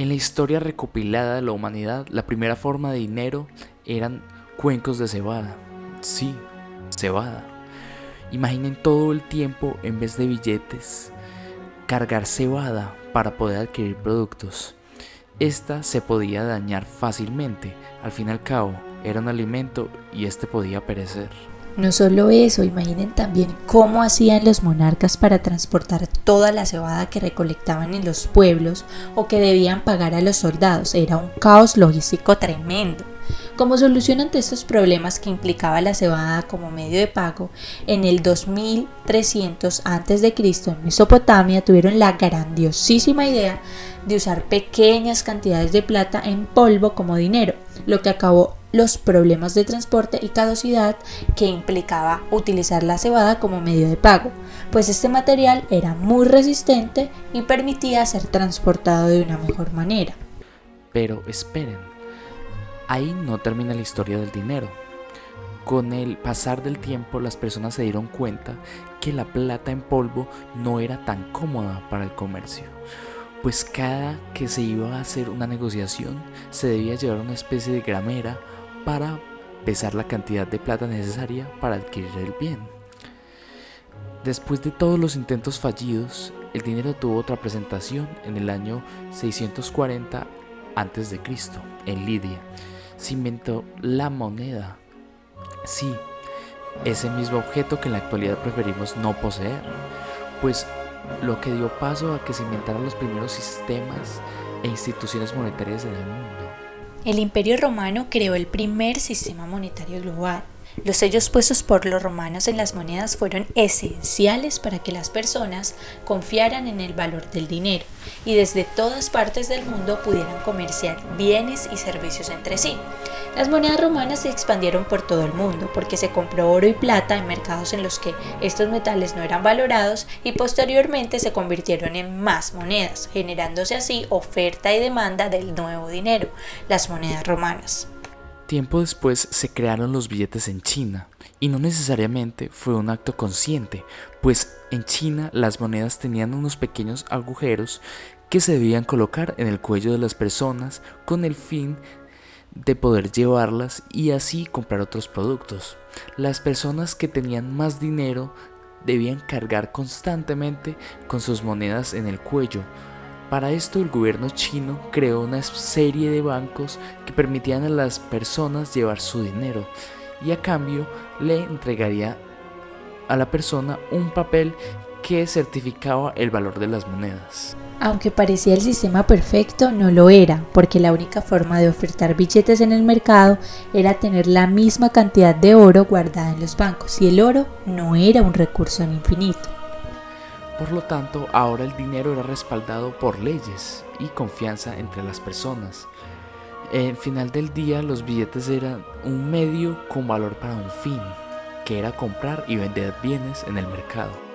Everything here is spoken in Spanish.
En la historia recopilada de la humanidad, la primera forma de dinero eran cuencos de cebada. Sí, cebada. Imaginen todo el tiempo, en vez de billetes, cargar cebada para poder adquirir productos. Esta se podía dañar fácilmente, al fin y al cabo era un alimento y este podía perecer. No solo eso, imaginen también cómo hacían los monarcas para transportar toda la cebada que recolectaban en los pueblos o que debían pagar a los soldados. Era un caos logístico tremendo. Como solución ante estos problemas que implicaba la cebada como medio de pago, en el 2300 a.C. en Mesopotamia tuvieron la grandiosísima idea de usar pequeñas cantidades de plata en polvo como dinero, lo que acabó los problemas de transporte y caducidad que implicaba utilizar la cebada como medio de pago, pues este material era muy resistente y permitía ser transportado de una mejor manera. Pero esperen, Ahí no termina la historia del dinero. Con el pasar del tiempo las personas se dieron cuenta que la plata en polvo no era tan cómoda para el comercio, pues cada que se iba a hacer una negociación se debía llevar una especie de gramera para pesar la cantidad de plata necesaria para adquirir el bien. Después de todos los intentos fallidos, el dinero tuvo otra presentación en el año 640 a.C. en Lidia se inventó la moneda. Sí, ese mismo objeto que en la actualidad preferimos no poseer, pues lo que dio paso a que se inventaran los primeros sistemas e instituciones monetarias en el mundo. El Imperio Romano creó el primer sistema monetario global los sellos puestos por los romanos en las monedas fueron esenciales para que las personas confiaran en el valor del dinero y desde todas partes del mundo pudieran comerciar bienes y servicios entre sí. Las monedas romanas se expandieron por todo el mundo porque se compró oro y plata en mercados en los que estos metales no eran valorados y posteriormente se convirtieron en más monedas, generándose así oferta y demanda del nuevo dinero, las monedas romanas. Tiempo después se crearon los billetes en China, y no necesariamente fue un acto consciente, pues en China las monedas tenían unos pequeños agujeros que se debían colocar en el cuello de las personas con el fin de poder llevarlas y así comprar otros productos. Las personas que tenían más dinero debían cargar constantemente con sus monedas en el cuello, para esto el gobierno chino creó una serie de bancos que permitían a las personas llevar su dinero y a cambio le entregaría a la persona un papel que certificaba el valor de las monedas. Aunque parecía el sistema perfecto, no lo era, porque la única forma de ofertar billetes en el mercado era tener la misma cantidad de oro guardada en los bancos, y el oro no era un recurso infinito. Por lo tanto, ahora el dinero era respaldado por leyes y confianza entre las personas. En final del día, los billetes eran un medio con valor para un fin, que era comprar y vender bienes en el mercado.